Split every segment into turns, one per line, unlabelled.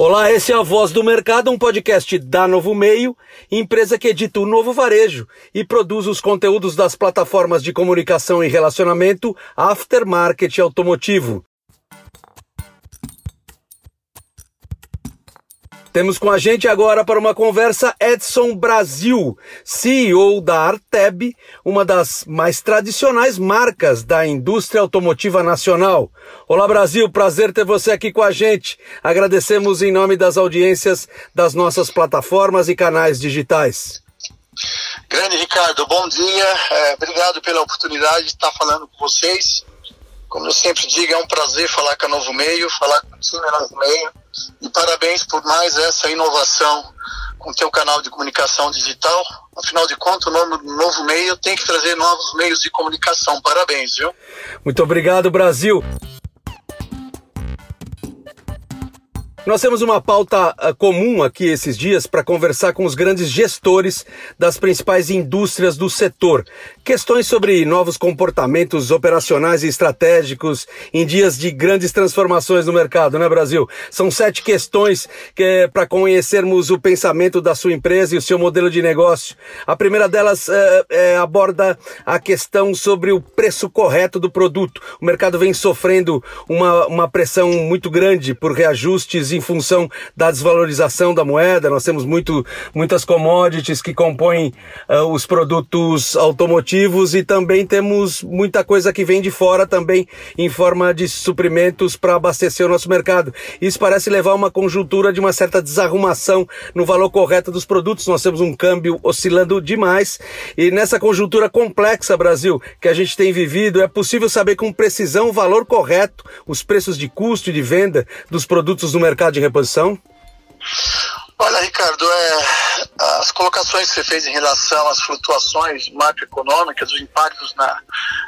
Olá, esse é a Voz do Mercado, um podcast da Novo Meio, empresa que edita o Novo Varejo e produz os conteúdos das plataformas de comunicação e relacionamento Aftermarket Automotivo. Temos com a gente agora para uma conversa Edson Brasil, CEO da Arteb, uma das mais tradicionais marcas da indústria automotiva nacional. Olá Brasil, prazer ter você aqui com a gente. Agradecemos em nome das audiências das nossas plataformas e canais digitais.
Grande Ricardo, bom dia. É, obrigado pela oportunidade de estar falando com vocês. Como eu sempre digo, é um prazer falar com a Novo Meio, falar com o time Novo Meio. E parabéns por mais essa inovação com o teu canal de comunicação digital. Afinal de contas, o nome do novo meio tem que trazer novos meios de comunicação. Parabéns, viu?
Muito obrigado, Brasil. Nós temos uma pauta uh, comum aqui esses dias para conversar com os grandes gestores das principais indústrias do setor. Questões sobre novos comportamentos operacionais e estratégicos em dias de grandes transformações no mercado, né, Brasil? São sete questões que é para conhecermos o pensamento da sua empresa e o seu modelo de negócio. A primeira delas é, é, aborda a questão sobre o preço correto do produto. O mercado vem sofrendo uma, uma pressão muito grande por reajustes e em função da desvalorização da moeda. Nós temos muito, muitas commodities que compõem uh, os produtos automotivos e também temos muita coisa que vem de fora também em forma de suprimentos para abastecer o nosso mercado. Isso parece levar a uma conjuntura de uma certa desarrumação no valor correto dos produtos. Nós temos um câmbio oscilando demais e nessa conjuntura complexa, Brasil, que a gente tem vivido, é possível saber com precisão o valor correto, os preços de custo e de venda dos produtos no mercado mercado de reposição?
Olha, Ricardo, é, as colocações que você fez em relação às flutuações macroeconômicas, os impactos na,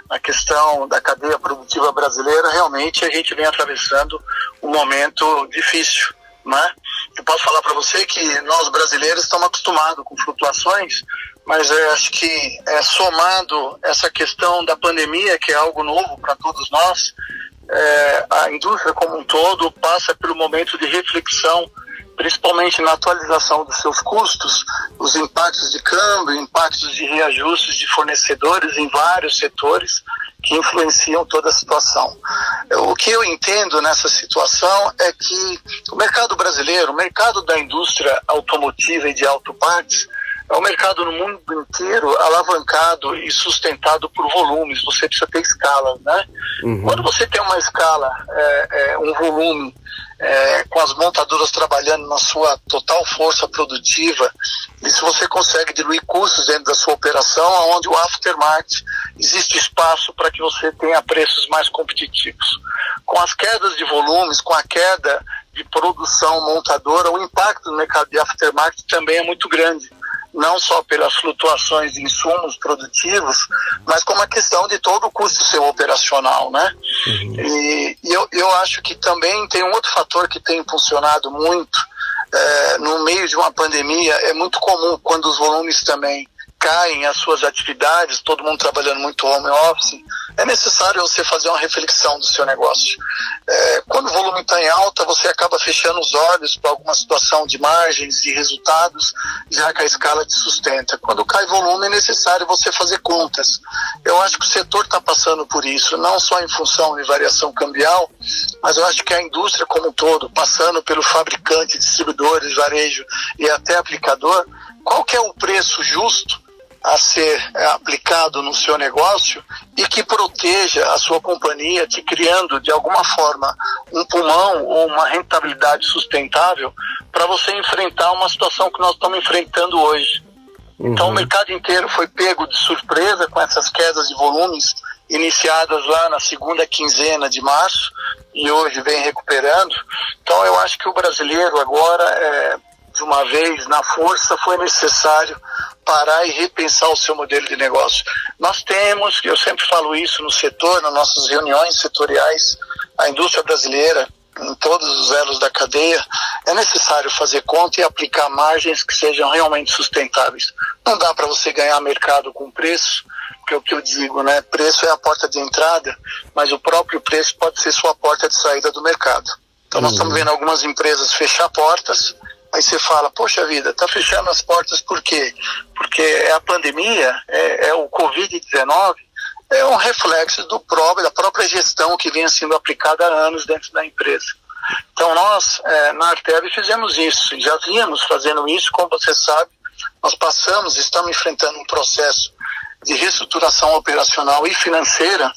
na questão da cadeia produtiva brasileira, realmente a gente vem atravessando um momento difícil. Né? Eu posso falar para você que nós brasileiros estamos acostumados com flutuações, mas acho que é somado essa questão da pandemia, que é algo novo para todos nós, é, a indústria como um todo passa pelo momento de reflexão, principalmente na atualização dos seus custos, os impactos de câmbio, impactos de reajustes de fornecedores em vários setores que influenciam toda a situação. O que eu entendo nessa situação é que o mercado brasileiro, o mercado da indústria automotiva e de autopartes, é um mercado no mundo inteiro alavancado e sustentado por volumes. Você precisa ter escala, né? Uhum. Quando você tem uma escala, é, é, um volume, é, com as montadoras trabalhando na sua total força produtiva, isso você consegue diluir custos dentro da sua operação, onde o aftermarket existe espaço para que você tenha preços mais competitivos. Com as quedas de volumes, com a queda de produção montadora, o impacto no mercado de aftermarket também é muito grande não só pelas flutuações de insumos produtivos, mas como a questão de todo o custo seu operacional, né? Uhum. E, e eu, eu acho que também tem um outro fator que tem funcionado muito é, no meio de uma pandemia, é muito comum quando os volumes também caem as suas atividades, todo mundo trabalhando muito home office, é necessário você fazer uma reflexão do seu negócio. É, quando o volume está em alta, você acaba fechando os olhos para alguma situação de margens e resultados, já que a escala te sustenta. Quando cai volume, é necessário você fazer contas. Eu acho que o setor está passando por isso, não só em função de variação cambial, mas eu acho que a indústria como um todo, passando pelo fabricante, distribuidores, varejo e até aplicador, qual que é o preço justo a ser é, aplicado no seu negócio e que proteja a sua companhia, te criando de alguma forma um pulmão ou uma rentabilidade sustentável para você enfrentar uma situação que nós estamos enfrentando hoje. Uhum. Então o mercado inteiro foi pego de surpresa com essas quedas de volumes iniciadas lá na segunda quinzena de março e hoje vem recuperando. Então eu acho que o brasileiro agora é, de uma vez na força foi necessário parar e repensar o seu modelo de negócio. Nós temos, eu sempre falo isso no setor, nas nossas reuniões setoriais, a indústria brasileira, em todos os elos da cadeia, é necessário fazer conta e aplicar margens que sejam realmente sustentáveis. Não dá para você ganhar mercado com preço, porque é o que eu digo, né? Preço é a porta de entrada, mas o próprio preço pode ser sua porta de saída do mercado. Então nós estamos uhum. vendo algumas empresas fechar portas, aí você fala, poxa vida, está fechando as portas por quê? Porque é a pandemia, é, é o Covid-19, é um reflexo do próprio, da própria gestão que vem sendo aplicada há anos dentro da empresa. Então nós, é, na Artev, fizemos isso, já vínhamos fazendo isso, como você sabe, nós passamos, estamos enfrentando um processo de reestruturação operacional e financeira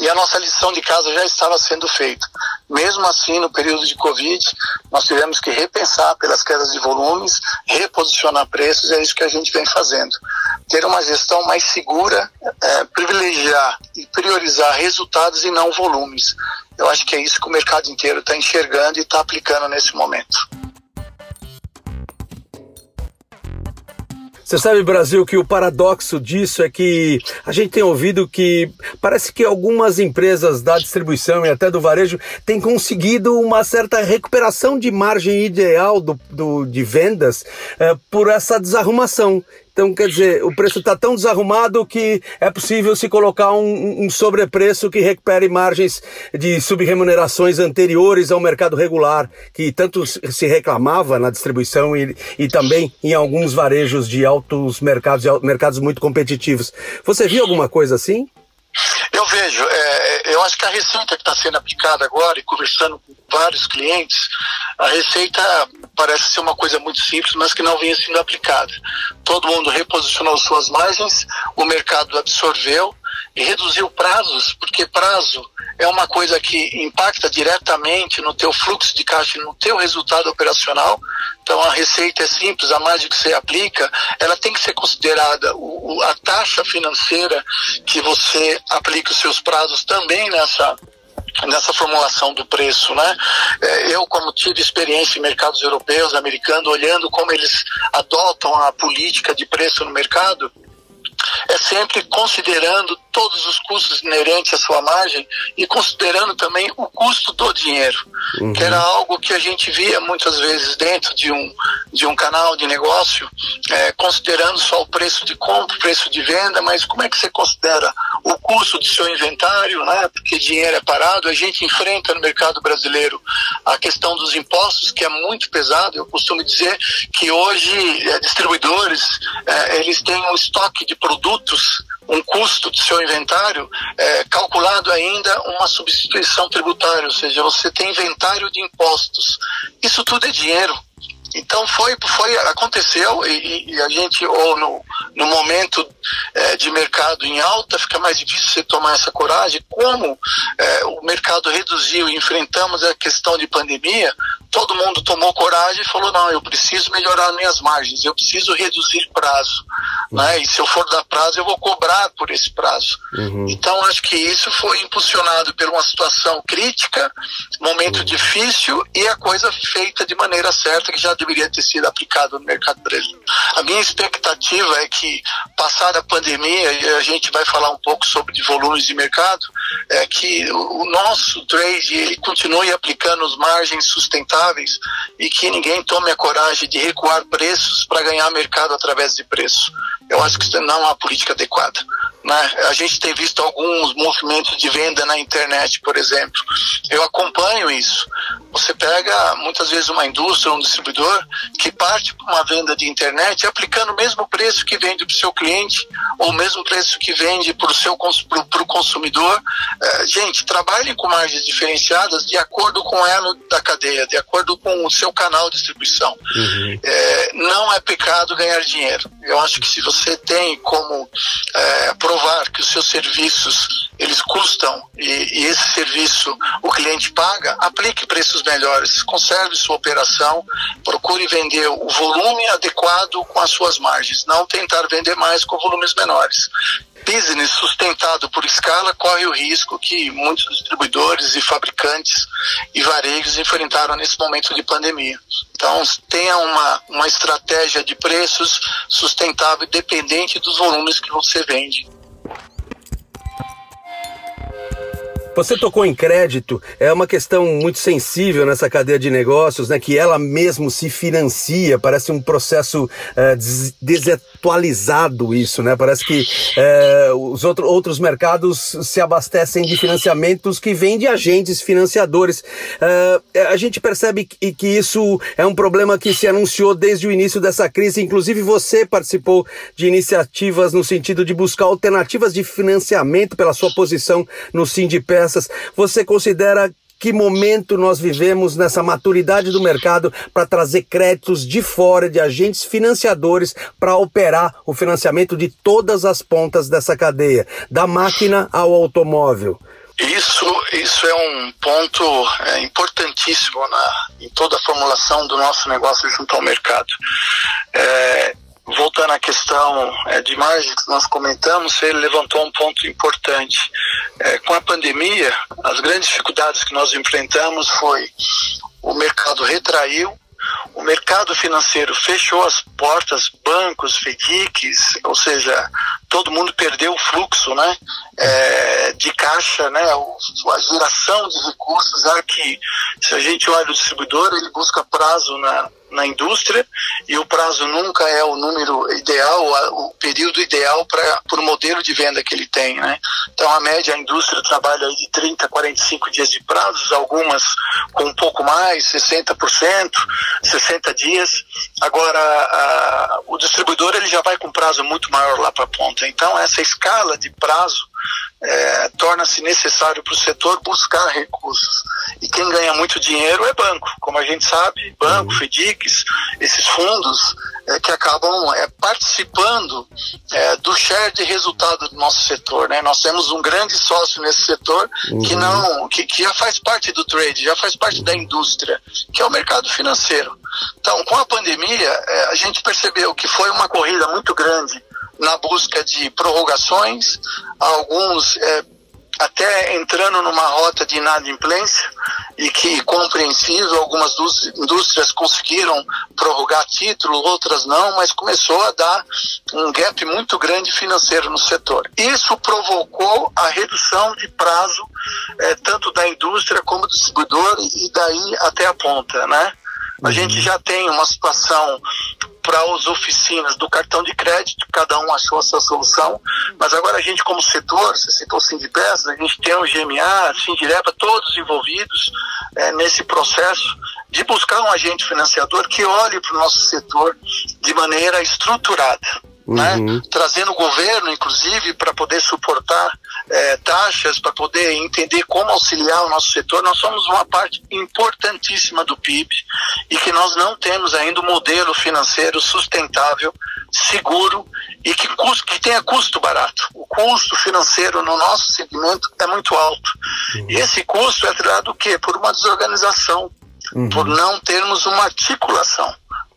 e a nossa lição de casa já estava sendo feita. Mesmo assim, no período de Covid, nós tivemos que repensar pelas quedas de volumes, reposicionar preços, é isso que a gente vem fazendo. Ter uma gestão mais segura, é, privilegiar e priorizar resultados e não volumes. Eu acho que é isso que o mercado inteiro está enxergando e está aplicando nesse momento.
Você sabe, Brasil, que o paradoxo disso é que a gente tem ouvido que parece que algumas empresas da distribuição e até do varejo têm conseguido uma certa recuperação de margem ideal do, do de vendas é, por essa desarrumação. Então, quer dizer, o preço está tão desarrumado que é possível se colocar um, um sobrepreço que recupere margens de subremunerações anteriores ao mercado regular, que tanto se reclamava na distribuição e, e também em alguns varejos de altos mercados, mercados muito competitivos. Você viu alguma coisa assim?
Eu vejo, é, eu acho que a receita que está sendo aplicada agora, e conversando com vários clientes, a receita parece ser uma coisa muito simples, mas que não vinha sendo aplicada. Todo mundo reposicionou suas margens, o mercado absorveu e reduziu prazos, porque prazo é uma coisa que impacta diretamente no teu fluxo de caixa, no teu resultado operacional. Então a receita é simples, a margem que você aplica, ela tem que ser considerada o, a taxa financeira que você aplica os seus prazos também nessa nessa formulação do preço, né? É, eu, como tive experiência em mercados europeus, americanos, olhando como eles adotam a política de preço no mercado, é sempre considerando todos os custos inerentes à sua margem e considerando também o custo do dinheiro, uhum. que era algo que a gente via muitas vezes dentro de um, de um canal de negócio, é, considerando só o preço de compra, o preço de venda, mas como é que você considera o custo do seu inventário, né? porque dinheiro é parado, a gente enfrenta no mercado brasileiro a questão dos impostos, que é muito pesado, eu costumo dizer que hoje é, distribuidores, é, eles têm um estoque de produtos um custo do seu inventário é, calculado ainda uma substituição tributária, ou seja, você tem inventário de impostos. Isso tudo é dinheiro. Então foi, foi aconteceu e, e a gente ou no, no momento é, de mercado em alta fica mais difícil você tomar essa coragem. Como é, o mercado reduziu e enfrentamos a questão de pandemia, todo mundo tomou coragem e falou não, eu preciso melhorar minhas margens, eu preciso reduzir prazo, uhum. né? E se eu for dar prazo eu vou cobrar por esse prazo. Uhum. Então acho que isso foi impulsionado por uma situação crítica, momento uhum. difícil e a coisa feita de maneira certa que já deveria ter sido aplicado no mercado brasileiro. A minha expectativa é que, passada a pandemia, e a gente vai falar um pouco sobre volumes de mercado, é que o nosso trade ele continue aplicando as margens sustentáveis e que ninguém tome a coragem de recuar preços para ganhar mercado através de preço. Eu acho que isso não é uma política adequada. Né? A gente tem visto alguns movimentos de venda na internet, por exemplo. Eu acompanho isso. Você pega muitas vezes uma indústria, um distribuidor, que parte para uma venda de internet aplicando o mesmo preço que vende para o seu cliente, ou o mesmo preço que vende para o seu pro, consumidor. É, gente, trabalhem com margens diferenciadas de acordo com o elo da cadeia, de acordo com o seu canal de distribuição. Uhum. É, não é pecado ganhar dinheiro. Eu acho que se você tem como é, provar que os seus serviços eles custam e, e, esse serviço o cliente paga, aplique preços melhores, conserve sua operação, procure vender o volume adequado com as suas margens, não tentar vender mais com volumes menores. Business sustentado por escala corre o risco que muitos distribuidores e fabricantes e varejos enfrentaram nesse momento de pandemia. Então, tenha uma, uma estratégia de preços sustentável dependente dos volumes que você vende.
Você tocou em crédito, é uma questão muito sensível nessa cadeia de negócios, né? Que ela mesmo se financia, parece um processo é, desatualizado isso, né? Parece que é, os outro, outros mercados se abastecem de financiamentos que vêm de agentes financiadores. É, a gente percebe que, que isso é um problema que se anunciou desde o início dessa crise. Inclusive você participou de iniciativas no sentido de buscar alternativas de financiamento pela sua posição no Sindipé peças. Você considera que momento nós vivemos nessa maturidade do mercado para trazer créditos de fora, de agentes financiadores, para operar o financiamento de todas as pontas dessa cadeia, da máquina ao automóvel?
Isso, isso é um ponto é, importantíssimo na, em toda a formulação do nosso negócio junto ao mercado. É, voltando à questão é, de margem que nós comentamos, ele levantou um ponto importante. É, com a pandemia, as grandes dificuldades que nós enfrentamos foi o mercado retraiu, o mercado financeiro fechou as portas, bancos, FEDICs, ou seja, todo mundo perdeu o fluxo né, é, de caixa, né, a geração de recursos, já que se a gente olha o distribuidor, ele busca prazo na, na indústria e o prazo nunca é o número ideal, o período ideal para o modelo de venda que ele tem. Né? Então, a média, a indústria trabalha de 30 a 45 dias de prazos, algumas com um pouco mais, 60%, 60 dias. Agora, a, o distribuidor ele já vai com prazo muito maior lá para a ponta. Então, essa escala de prazo é, torna-se necessário para o setor buscar recursos. E quem ganha muito dinheiro é banco, como a gente sabe, banco, uhum. FEDICs, esses fundos é, que acabam é, participando é, do share de resultado do nosso setor. Né? Nós temos um grande sócio nesse setor uhum. que não, que, que já faz parte do trade, já faz parte da indústria, que é o mercado financeiro. Então, com a pandemia, é, a gente percebeu que foi uma corrida muito grande na busca de prorrogações, alguns é, até entrando numa rota de inadimplência e que compreensível, algumas indústrias conseguiram prorrogar título, outras não, mas começou a dar um gap muito grande financeiro no setor. Isso provocou a redução de prazo é, tanto da indústria como do distribuidor e daí até a ponta, né? A gente já tem uma situação para as oficinas do cartão de crédito, cada um achou a sua solução, mas agora a gente como setor, você citou o Sindipes, a gente tem o GMA, a Sindireba, todos envolvidos é, nesse processo de buscar um agente financiador que olhe para o nosso setor de maneira estruturada. Né? Uhum. Trazendo o governo, inclusive, para poder suportar é, taxas, para poder entender como auxiliar o nosso setor. Nós somos uma parte importantíssima do PIB e que nós não temos ainda um modelo financeiro sustentável, seguro e que, custo, que tenha custo barato. O custo financeiro no nosso segmento é muito alto. Uhum. E esse custo é dado o quê? Por uma desorganização, uhum. por não termos uma articulação.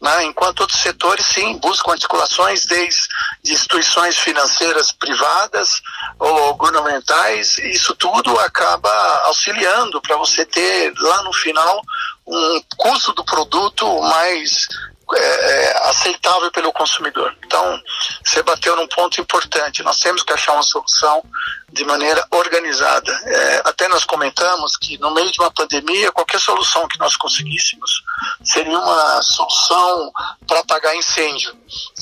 Né? Enquanto outros setores, sim, buscam articulações desde instituições financeiras privadas ou governamentais, isso tudo acaba auxiliando para você ter lá no final um custo do produto mais é, é, aceitável pelo consumidor. Então, você bateu num ponto importante. Nós temos que achar uma solução de maneira organizada. É, até nós comentamos que no meio de uma pandemia, qualquer solução que nós conseguíssemos seria uma solução para apagar incêndio.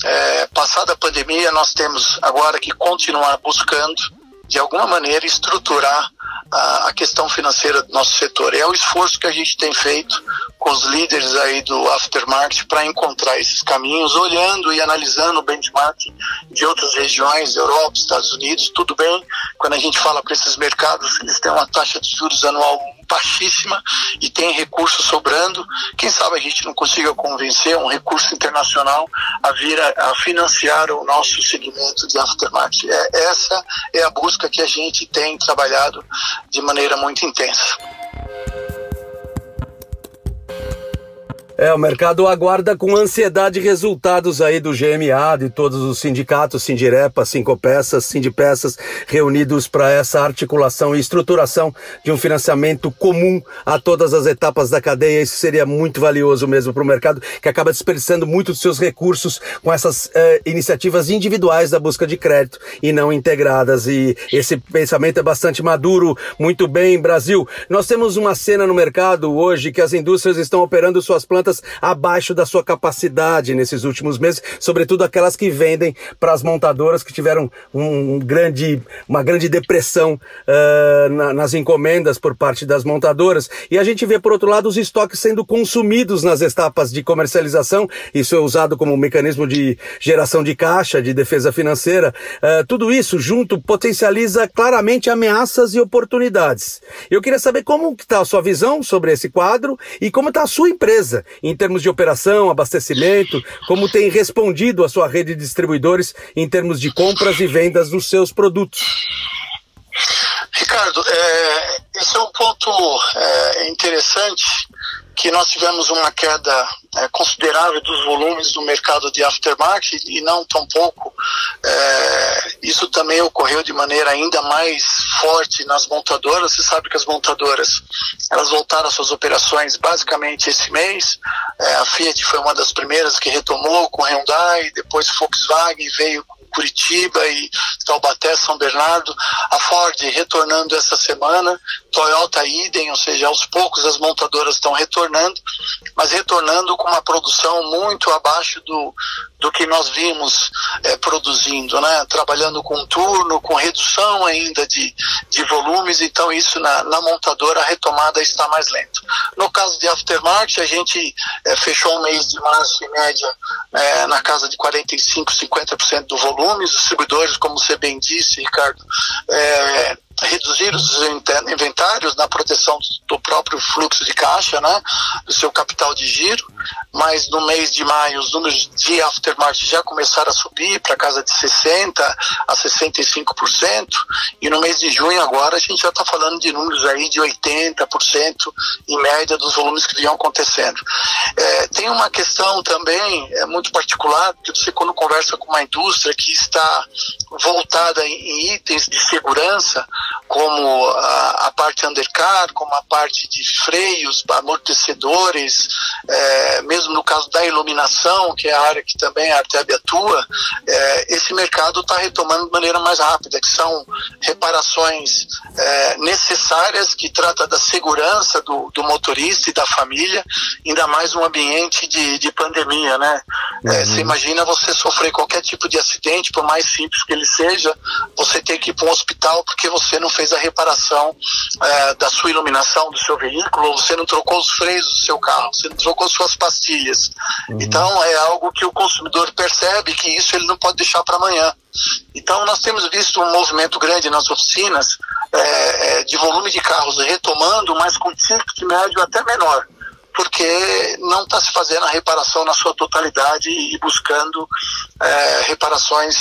É, passada a pandemia, nós temos agora que continuar buscando de alguma maneira estruturar a, questão financeira do nosso setor. É o esforço que a gente tem feito com os líderes aí do aftermarket para encontrar esses caminhos, olhando e analisando o benchmark de outras regiões, Europa, Estados Unidos, tudo bem. Quando a gente fala para esses mercados, eles têm uma taxa de juros anual baixíssima e tem recursos sobrando. Quem sabe a gente não consiga convencer um recurso internacional a vir a, a financiar o nosso segmento de aftermarket. É, essa é a busca que a gente tem trabalhado de maneira muito intensa.
É, o mercado aguarda com ansiedade resultados aí do GMA, de todos os sindicatos, Sindirepa, Sincopeças, Sindipeças, reunidos para essa articulação e estruturação de um financiamento comum a todas as etapas da cadeia. Isso seria muito valioso mesmo para o mercado, que acaba desperdiçando muito dos seus recursos com essas eh, iniciativas individuais da busca de crédito e não integradas. E esse pensamento é bastante maduro. Muito bem, Brasil. Nós temos uma cena no mercado hoje que as indústrias estão operando suas plantas plantas abaixo da sua capacidade nesses últimos meses, sobretudo aquelas que vendem para as montadoras que tiveram um grande, uma grande depressão uh, na, nas encomendas por parte das montadoras. E a gente vê, por outro lado, os estoques sendo consumidos nas etapas de comercialização. Isso é usado como um mecanismo de geração de caixa, de defesa financeira. Uh, tudo isso junto potencializa claramente ameaças e oportunidades. Eu queria saber como está a sua visão sobre esse quadro e como está a sua empresa em termos de operação, abastecimento, como tem respondido a sua rede de distribuidores em termos de compras e vendas dos seus produtos.
Ricardo, é, esse é um ponto é, interessante que nós tivemos uma queda é, considerável dos volumes do mercado de aftermarket e não tão pouco. É, isso também ocorreu de maneira ainda mais forte nas montadoras. Você sabe que as montadoras elas voltaram às suas operações basicamente esse mês. É, a Fiat foi uma das primeiras que retomou com Hyundai, depois Volkswagen veio Curitiba e Taubaté, São Bernardo, a Ford retornando essa semana, Toyota idem, ou seja, aos poucos as montadoras estão retornando, mas retornando com uma produção muito abaixo do, do que nós vimos é, produzindo, né? trabalhando com turno, com redução ainda de, de volumes, então isso na, na montadora a retomada está mais lenta. No caso de aftermarket, a gente é, fechou um mês de março em média é, na casa de 45, 50% do volume, os distribuidores, como você bem disse, Ricardo, é, reduzir os inventários na proteção do próprio fluxo de caixa, né, do seu capital de giro, mas no mês de maio os números de aftermarket já começaram a subir para casa de 60 a 65% e no mês de junho agora a gente já está falando de números aí de 80% em média dos volumes que vinham acontecendo. É, tem uma questão também é muito particular que você quando conversa com uma indústria que está voltada em itens de segurança como a, a, parte undercar, como a parte de freios, amortecedores, é, mesmo no caso da iluminação, que é a área que também a Arteb atua, é, esse mercado está retomando de maneira mais rápida, que são reparações é, necessárias, que trata da segurança do, do, motorista e da família, ainda mais num ambiente de, de pandemia, né? É, uhum. você imagina você sofrer qualquer tipo de acidente, por mais simples que ele seja, você ter que ir para um hospital porque você não fez a reparação é, da sua iluminação do seu veículo, você não trocou os freios do seu carro, você não trocou suas pastilhas. Uhum. Então é algo que o consumidor percebe que isso ele não pode deixar para amanhã. Então nós temos visto um movimento grande nas oficinas é, é de volume de carros retomando, mas com ticket médio até menor porque não está se fazendo a reparação na sua totalidade e buscando é, reparações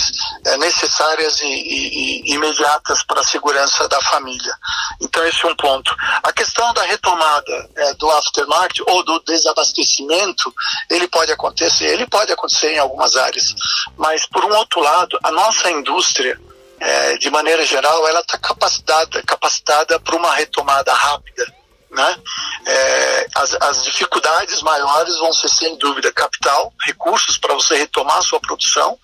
é, necessárias e, e, e imediatas para a segurança da família. Então esse é um ponto. A questão da retomada é, do aftermarket ou do desabastecimento, ele pode acontecer, ele pode acontecer em algumas áreas, mas por um outro lado, a nossa indústria é, de maneira geral, ela está capacitada, capacitada para uma retomada rápida né? É, as, as, dificuldades maiores vão ser, sem dúvida, capital, recursos para você retomar a sua produção.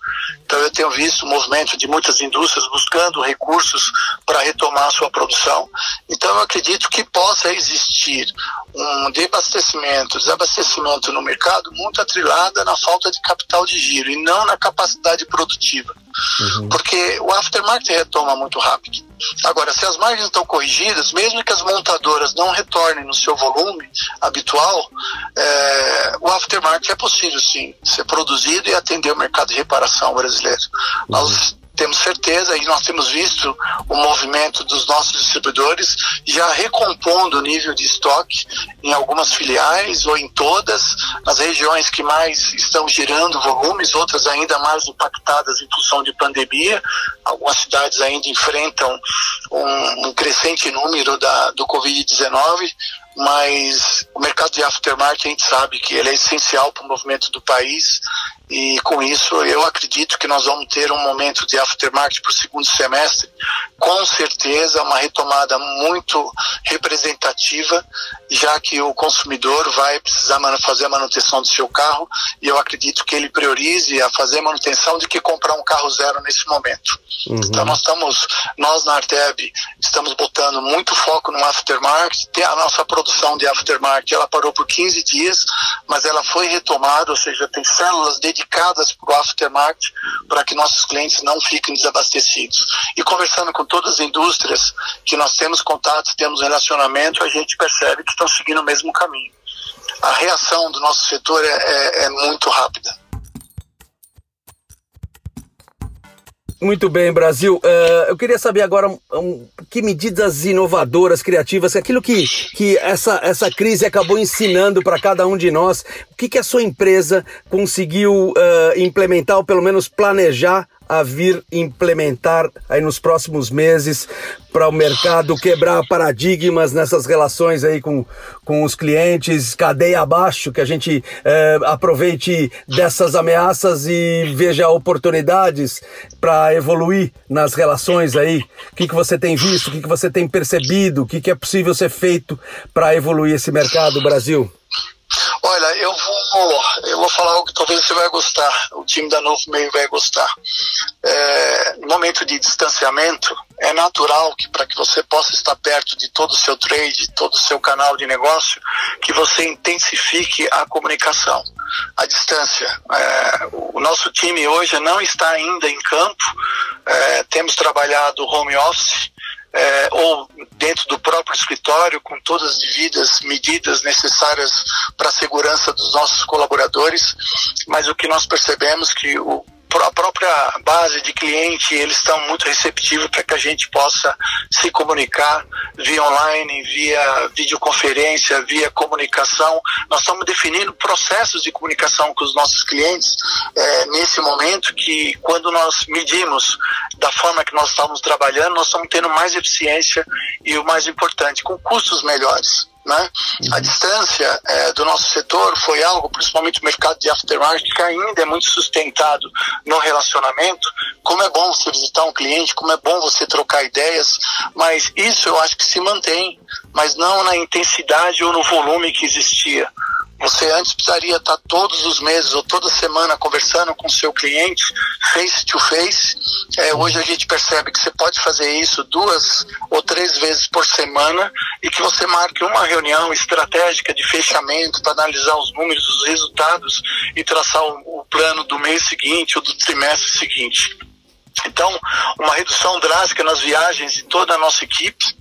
Então, eu tenho visto o movimento de muitas indústrias buscando recursos para retomar a sua produção. Então, eu acredito que possa existir um desabastecimento, desabastecimento no mercado muito atrilada na falta de capital de giro e não na capacidade produtiva. Uhum. Porque o aftermarket retoma muito rápido. Agora, se as margens estão corrigidas, mesmo que as montadoras não retornem no seu volume habitual, é, o aftermarket é possível sim ser produzido e atender o mercado de reparação brasileiro. Uhum. Nós temos certeza e nós temos visto o movimento dos nossos distribuidores já recompondo o nível de estoque em algumas filiais ou em todas, nas regiões que mais estão girando volumes, outras ainda mais impactadas em função de pandemia. Algumas cidades ainda enfrentam um, um crescente número da, do Covid-19, mas o mercado de aftermarket a gente sabe que ele é essencial para o movimento do país e com isso eu acredito que nós vamos ter um momento de aftermarket para o segundo semestre, com certeza uma retomada muito representativa, já que o consumidor vai precisar fazer a manutenção do seu carro e eu acredito que ele priorize a fazer manutenção de que comprar um carro zero nesse momento. Uhum. Então nós estamos, nós na Arteb estamos botando muito foco no aftermarket, tem a nossa produção de aftermarket, ela parou por 15 dias, mas ela foi retomada, ou seja, tem células dedicadas dedicadas para o aftermarket para que nossos clientes não fiquem desabastecidos. E conversando com todas as indústrias que nós temos contatos, temos relacionamento, a gente percebe que estão seguindo o mesmo caminho. A reação do nosso setor é, é, é muito rápida.
Muito bem, Brasil. Uh, eu queria saber agora um, que medidas inovadoras, criativas, aquilo que, que essa, essa crise acabou ensinando para cada um de nós, o que, que a sua empresa conseguiu uh, implementar ou pelo menos planejar a vir implementar aí nos próximos meses para o mercado quebrar paradigmas nessas relações aí com, com os clientes, cadeia abaixo, que a gente é, aproveite dessas ameaças e veja oportunidades para evoluir nas relações aí. O que, que você tem visto, o que, que você tem percebido, o que, que é possível ser feito para evoluir esse mercado, Brasil?
Olha, eu vou, eu vou falar algo que talvez você vai gostar, o time da Novo Meio vai gostar. É, no momento de distanciamento, é natural que para que você possa estar perto de todo o seu trade, todo o seu canal de negócio, que você intensifique a comunicação. A distância. É, o nosso time hoje não está ainda em campo, é, temos trabalhado home office, é, ou dentro do próprio escritório, com todas as devidas medidas necessárias para a segurança dos nossos colaboradores, mas o que nós percebemos que o a própria base de cliente, eles estão muito receptivos para que a gente possa se comunicar via online, via videoconferência, via comunicação. Nós estamos definindo processos de comunicação com os nossos clientes é, nesse momento que, quando nós medimos da forma que nós estamos trabalhando, nós estamos tendo mais eficiência e o mais importante, com custos melhores. Né? A uhum. distância é, do nosso setor foi algo, principalmente o mercado de aftermarket, que ainda é muito sustentado no relacionamento. Como é bom você visitar um cliente, como é bom você trocar ideias, mas isso eu acho que se mantém, mas não na intensidade ou no volume que existia. Você antes precisaria estar todos os meses ou toda semana conversando com o seu cliente, face to face. É, hoje a gente percebe que você pode fazer isso duas ou três vezes por semana e que você marque uma reunião estratégica de fechamento para analisar os números, os resultados e traçar o, o plano do mês seguinte ou do trimestre seguinte. Então, uma redução drástica nas viagens de toda a nossa equipe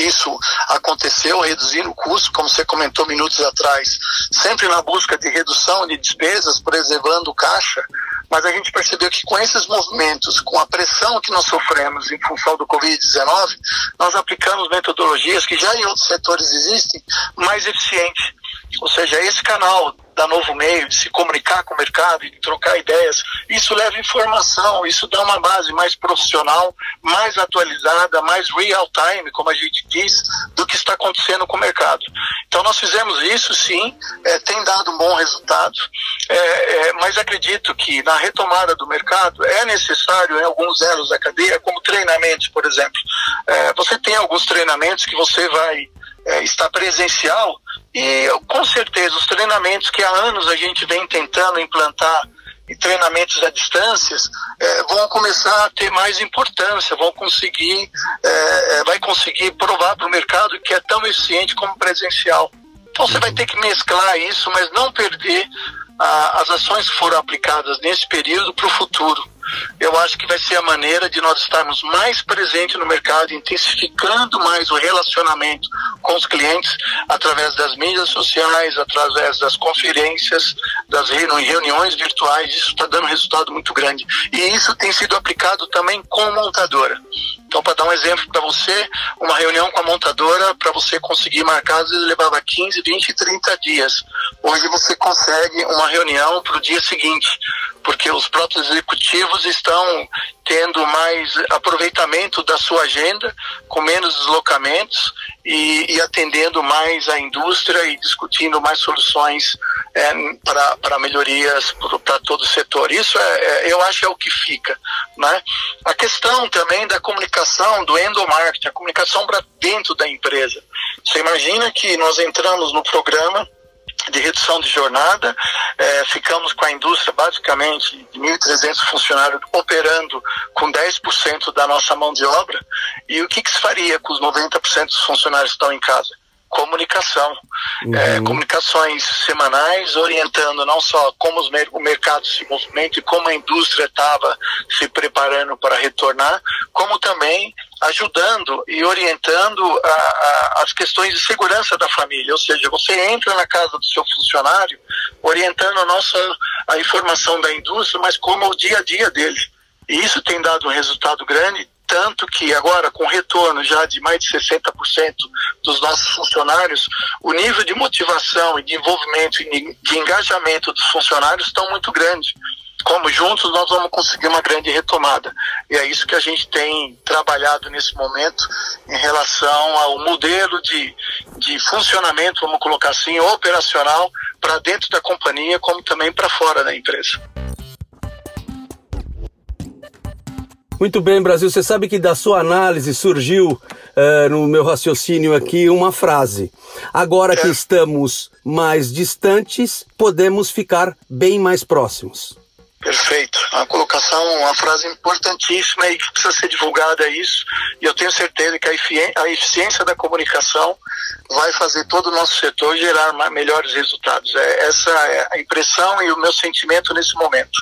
isso aconteceu, reduzindo o custo, como você comentou minutos atrás, sempre na busca de redução de despesas, preservando caixa, mas a gente percebeu que com esses movimentos, com a pressão que nós sofremos em função do Covid-19, nós aplicamos metodologias que já em outros setores existem, mais eficientes. Ou seja, esse canal da novo meio, de se comunicar com o mercado e trocar ideias. Isso leva informação, isso dá uma base mais profissional, mais atualizada, mais real time, como a gente diz, do que está acontecendo com o mercado. Então nós fizemos isso sim, é, tem dado um bom resultado, é, é, mas acredito que na retomada do mercado é necessário em alguns elos da cadeia, como treinamentos, por exemplo. É, você tem alguns treinamentos que você vai é, estar presencial e com certeza os treinamentos que há anos a gente vem tentando implantar e treinamentos à distância é, vão começar a ter mais importância, vão conseguir, é, é vai conseguir provar para o mercado que é tão eficiente como presencial. Então você vai ter que mesclar isso, mas não perder a, as ações que foram aplicadas nesse período para o futuro eu acho que vai ser a maneira de nós estarmos mais presentes no mercado, intensificando mais o relacionamento com os clientes através das mídias sociais, através das conferências, das reuniões virtuais. Isso está dando resultado muito grande. E isso tem sido aplicado também com montadora. Então, para dar um exemplo para você, uma reunião com a montadora, para você conseguir marcar, às vezes levava 15, 20, 30 dias. Hoje você consegue uma reunião para o dia seguinte porque os próprios executivos estão tendo mais aproveitamento da sua agenda, com menos deslocamentos e, e atendendo mais a indústria e discutindo mais soluções é, para melhorias para todo o setor. Isso é, é, eu acho é o que fica. Né? A questão também da comunicação, do endomarketing, a comunicação para dentro da empresa. Você imagina que nós entramos no programa de redução de jornada. É, ficamos com a indústria basicamente de 1.300 funcionários operando com 10% da nossa mão de obra. E o que, que se faria com os 90% dos funcionários que estão em casa? Comunicação, uhum. é, comunicações semanais, orientando não só como mer o mercado se movimenta e como a indústria estava se preparando para retornar, como também ajudando e orientando a, a, as questões de segurança da família. Ou seja, você entra na casa do seu funcionário orientando a nossa a informação da indústria, mas como o dia a dia dele. E isso tem dado um resultado grande tanto que agora, com retorno já de mais de 60% dos nossos funcionários, o nível de motivação e de envolvimento e de engajamento dos funcionários estão muito grande. Como juntos nós vamos conseguir uma grande retomada. E é isso que a gente tem trabalhado nesse momento em relação ao modelo de, de funcionamento, vamos colocar assim, operacional, para dentro da companhia, como também para fora da empresa.
Muito bem, Brasil. Você sabe que da sua análise surgiu uh, no meu raciocínio aqui uma frase. Agora que estamos mais distantes, podemos ficar bem mais próximos.
Perfeito. Uma colocação, uma frase importantíssima e que precisa ser divulgada isso. E eu tenho certeza que a eficiência da comunicação vai fazer todo o nosso setor gerar melhores resultados. É, essa é a impressão e o meu sentimento nesse momento.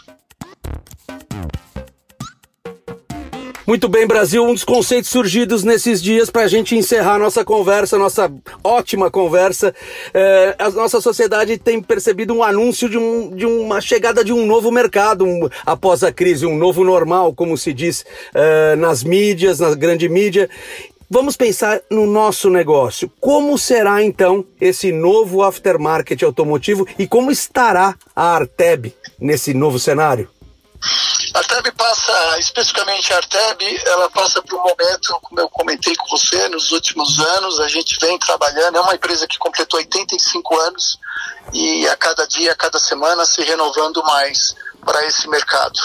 Muito bem, Brasil, um dos conceitos surgidos nesses dias para a gente encerrar nossa conversa, nossa ótima conversa. É, a nossa sociedade tem percebido um anúncio de, um, de uma chegada de um novo mercado um, após a crise, um novo normal, como se diz é, nas mídias, na grande mídia. Vamos pensar no nosso negócio. Como será então esse novo aftermarket automotivo e como estará a Arteb nesse novo cenário?
A Arteb passa, especificamente a Arteb, ela passa por um momento, como eu comentei com você, nos últimos anos, a gente vem trabalhando, é uma empresa que completou 85 anos e a cada dia, a cada semana se renovando mais para esse mercado.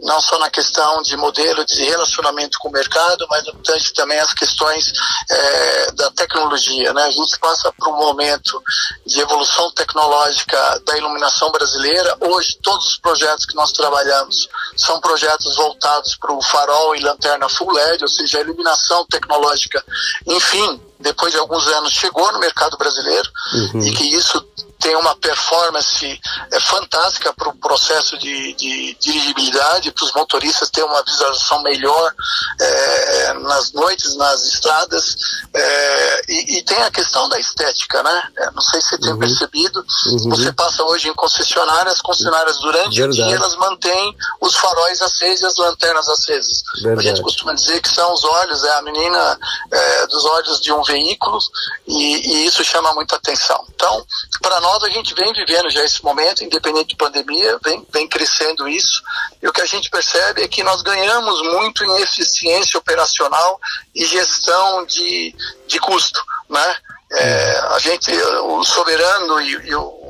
Não só na questão de modelo de relacionamento com o mercado, mas também as questões é, da tecnologia. Né? A gente passa por um momento de evolução tecnológica da iluminação brasileira. Hoje, todos os projetos que nós trabalhamos são projetos voltados para o farol e lanterna full LED, ou seja, a iluminação tecnológica, enfim, depois de alguns anos chegou no mercado brasileiro uhum. e que isso tem uma performance é, fantástica para o processo de, de dirigibilidade, para os motoristas ter uma visualização melhor é, nas noites, nas estradas. É, e, e, tem a questão da estética, né? É, não sei se você tem uhum. percebido, uhum. você passa hoje em concessionárias, concessionárias durante Verdade. o dia elas mantêm os faróis acesos e as lanternas acesas. Verdade. A gente costuma dizer que são os olhos, é a menina é, dos olhos de um veículo e, e isso chama muita atenção. Então, para nós modo, a gente vem vivendo já esse momento, independente de pandemia, vem, vem crescendo isso. E o que a gente percebe é que nós ganhamos muito em eficiência operacional e gestão de, de custo, né? É, a gente, o soberano e, e o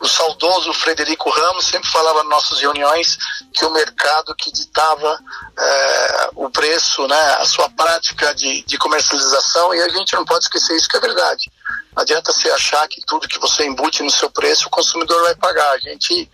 o saudoso Frederico Ramos sempre falava nas nossas reuniões que o mercado que ditava é, o preço, né, a sua prática de, de comercialização, e a gente não pode esquecer isso que é verdade. Não adianta você achar que tudo que você embute no seu preço o consumidor vai pagar. A gente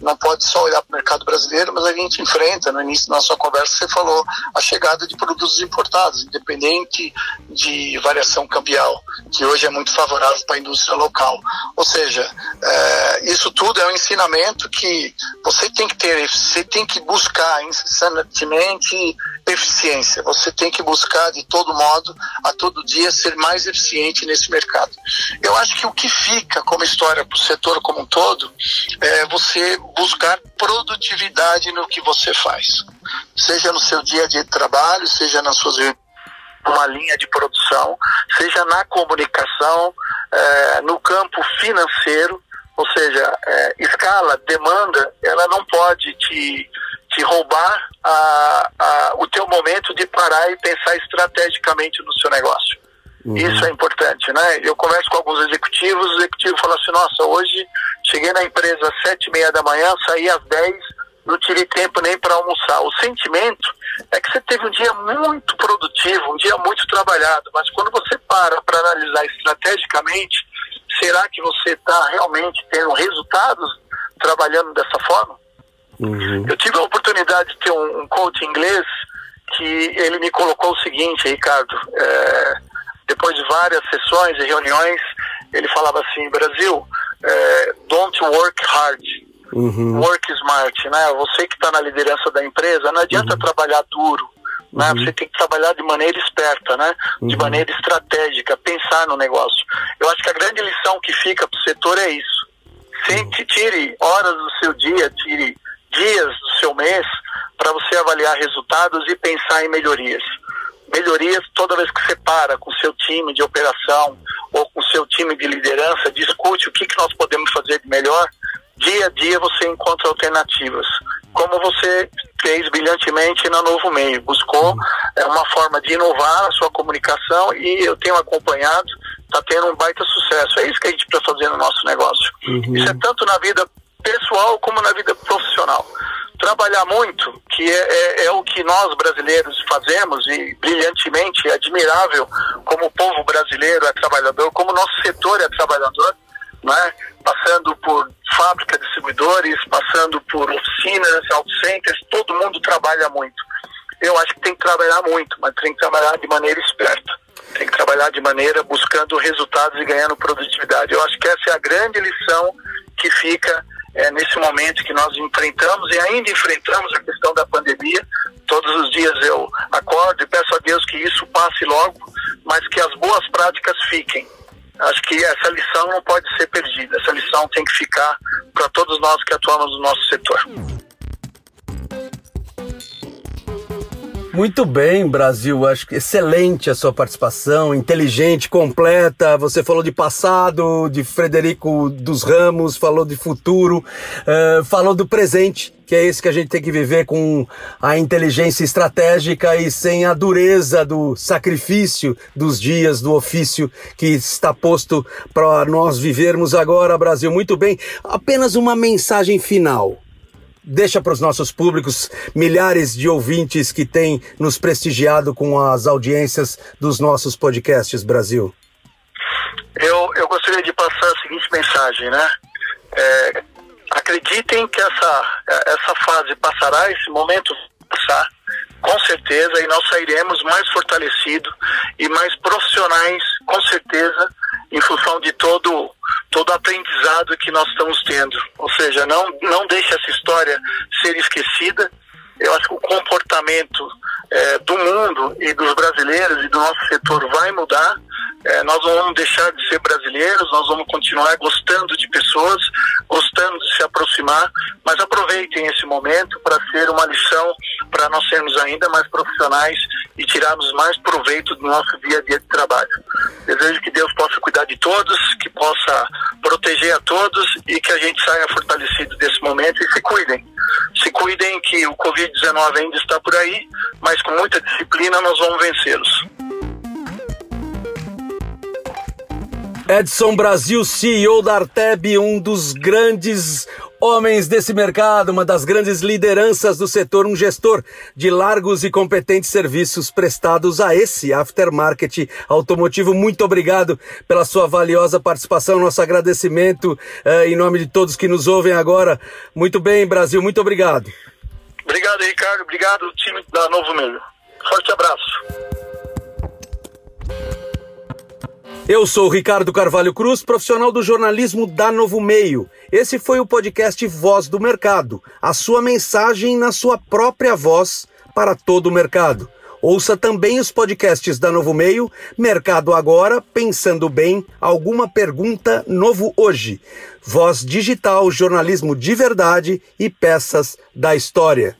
não pode só olhar para o mercado brasileiro, mas a gente enfrenta, no início da nossa conversa você falou, a chegada de produtos importados, independente de variação cambial, que hoje é muito favorável para a indústria local. Ou seja, é, isso tudo é um ensinamento que você tem que ter, você tem que buscar incessantemente eficiência. Você tem que buscar de todo modo, a todo dia, ser mais eficiente nesse mercado. Eu acho que o que fica como história para o setor como um todo é você buscar produtividade no que você faz. Seja no seu dia de trabalho, seja nas suas uma linha de produção, seja na comunicação, é, no campo financeiro, Ou seja, é, escala, demanda, ela não pode te, te roubar a, a, o teu momento de parar e pensar estrategicamente no seu negócio. Uhum. Isso é importante, né? Eu converso com alguns executivos, o executivo fala assim, nossa, hoje cheguei na empresa às sete e meia da manhã, saí às dez, não tirei tempo nem para almoçar. O sentimento é que você teve um dia muito produtivo, um dia muito trabalhado, mas quando você para para analisar estrategicamente, será que você está realmente tendo resultados trabalhando dessa forma? Uhum. Eu tive a oportunidade de ter um, um coach inglês que ele me colocou o seguinte, Ricardo, é, depois de várias sessões e reuniões, ele falava assim, Brasil, é, don't work hard, uhum. work smart, né? Você que está na liderança da empresa, não adianta uhum. trabalhar duro, né? Uhum. Você tem que trabalhar de maneira esperta, né? De uhum. maneira estratégica, pensar no negócio. Eu acho que a grande lição que fica para o setor é isso. Sempre tire horas do seu dia, tire dias do seu mês para você avaliar resultados e pensar em melhorias. Melhorias toda vez que você para com o seu time de operação ou com o seu time de liderança, discute o que, que nós podemos fazer de melhor. Dia a dia você encontra alternativas. Como você fez brilhantemente na Novo Meio. Buscou é, uma forma de inovar a sua comunicação e eu tenho acompanhado, está tendo um baita sucesso. É isso que a gente precisa fazer no nosso negócio. Uhum. Isso é tanto na vida pessoal como na vida profissional. Trabalhar muito, que é, é, é, o que nós brasileiros fazemos e brilhantemente, é admirável como o povo brasileiro é trabalhador, como o nosso setor é trabalhador, né? passando por fábrica, distribuidores, passando por oficinas, auto centers, todo mundo trabalha muito. Eu acho que tem que trabalhar muito, mas tem que trabalhar de maneira esperta. Tem que trabalhar de maneira buscando resultados e ganhando produtividade. Eu acho que essa é a grande lição que fica é, nesse momento que nós enfrentamos e ainda enfrentamos a questão da pandemia. Todos os dias eu acordo e peço a Deus que isso passe logo, mas que as boas práticas fiquem. Acho que essa lição não pode ser perdida. Essa lição tem que ficar para todos nós que atuamos no nosso setor.
Muito bem, Brasil. Acho que excelente a sua participação, inteligente, completa. Você falou de passado, de Frederico dos Ramos, falou de futuro, uh, falou do presente, que é esse que a gente tem que viver com a inteligência estratégica e sem a dureza do sacrifício dos dias do ofício que está posto para nós vivermos agora, Brasil. Muito bem. Apenas uma mensagem final deixa para os nossos públicos, milhares de ouvintes que têm nos prestigiado com as audiências dos nossos podcasts, Brasil?
Eu, eu gostaria de passar a seguinte mensagem, né? É, acreditem que essa, essa fase passará, esse momento passar, com certeza, e nós sairemos mais fortalecidos e mais profissionais, com certeza, em função de todo todo aprendizado que nós estamos tendo. Ou seja, não, não deixe essa história ser esquecida. Eu acho que o comportamento é, do mundo e dos brasileiros e do nosso setor vai mudar. É, nós não vamos deixar de ser brasileiros, nós vamos continuar gostando de pessoas, gostando de se aproximar, mas aproveitem esse momento para ser uma lição para nós sermos ainda mais profissionais e tirarmos mais proveito do nosso dia a dia de trabalho. Desejo que Deus possa cuidar de todos, que possa proteger a todos e que a gente saia fortalecido desse momento e se cuidem. Se cuidem que o Covid-19 ainda está por aí, mas com muita disciplina nós vamos vencê-los.
Edson Brasil, CEO da Arteb, um dos grandes homens desse mercado, uma das grandes lideranças do setor, um gestor de largos e competentes serviços prestados a esse aftermarket automotivo. Muito obrigado pela sua valiosa participação, nosso agradecimento uh, em nome de todos que nos ouvem agora. Muito bem, Brasil, muito obrigado.
Obrigado, Ricardo. Obrigado, time da Novo Meio. Forte abraço.
Eu sou Ricardo Carvalho Cruz, profissional do jornalismo da Novo Meio. Esse foi o podcast Voz do Mercado, a sua mensagem na sua própria voz para todo o mercado. Ouça também os podcasts da Novo Meio, Mercado Agora, Pensando Bem, Alguma Pergunta Novo Hoje, Voz Digital, Jornalismo de Verdade e Peças da História.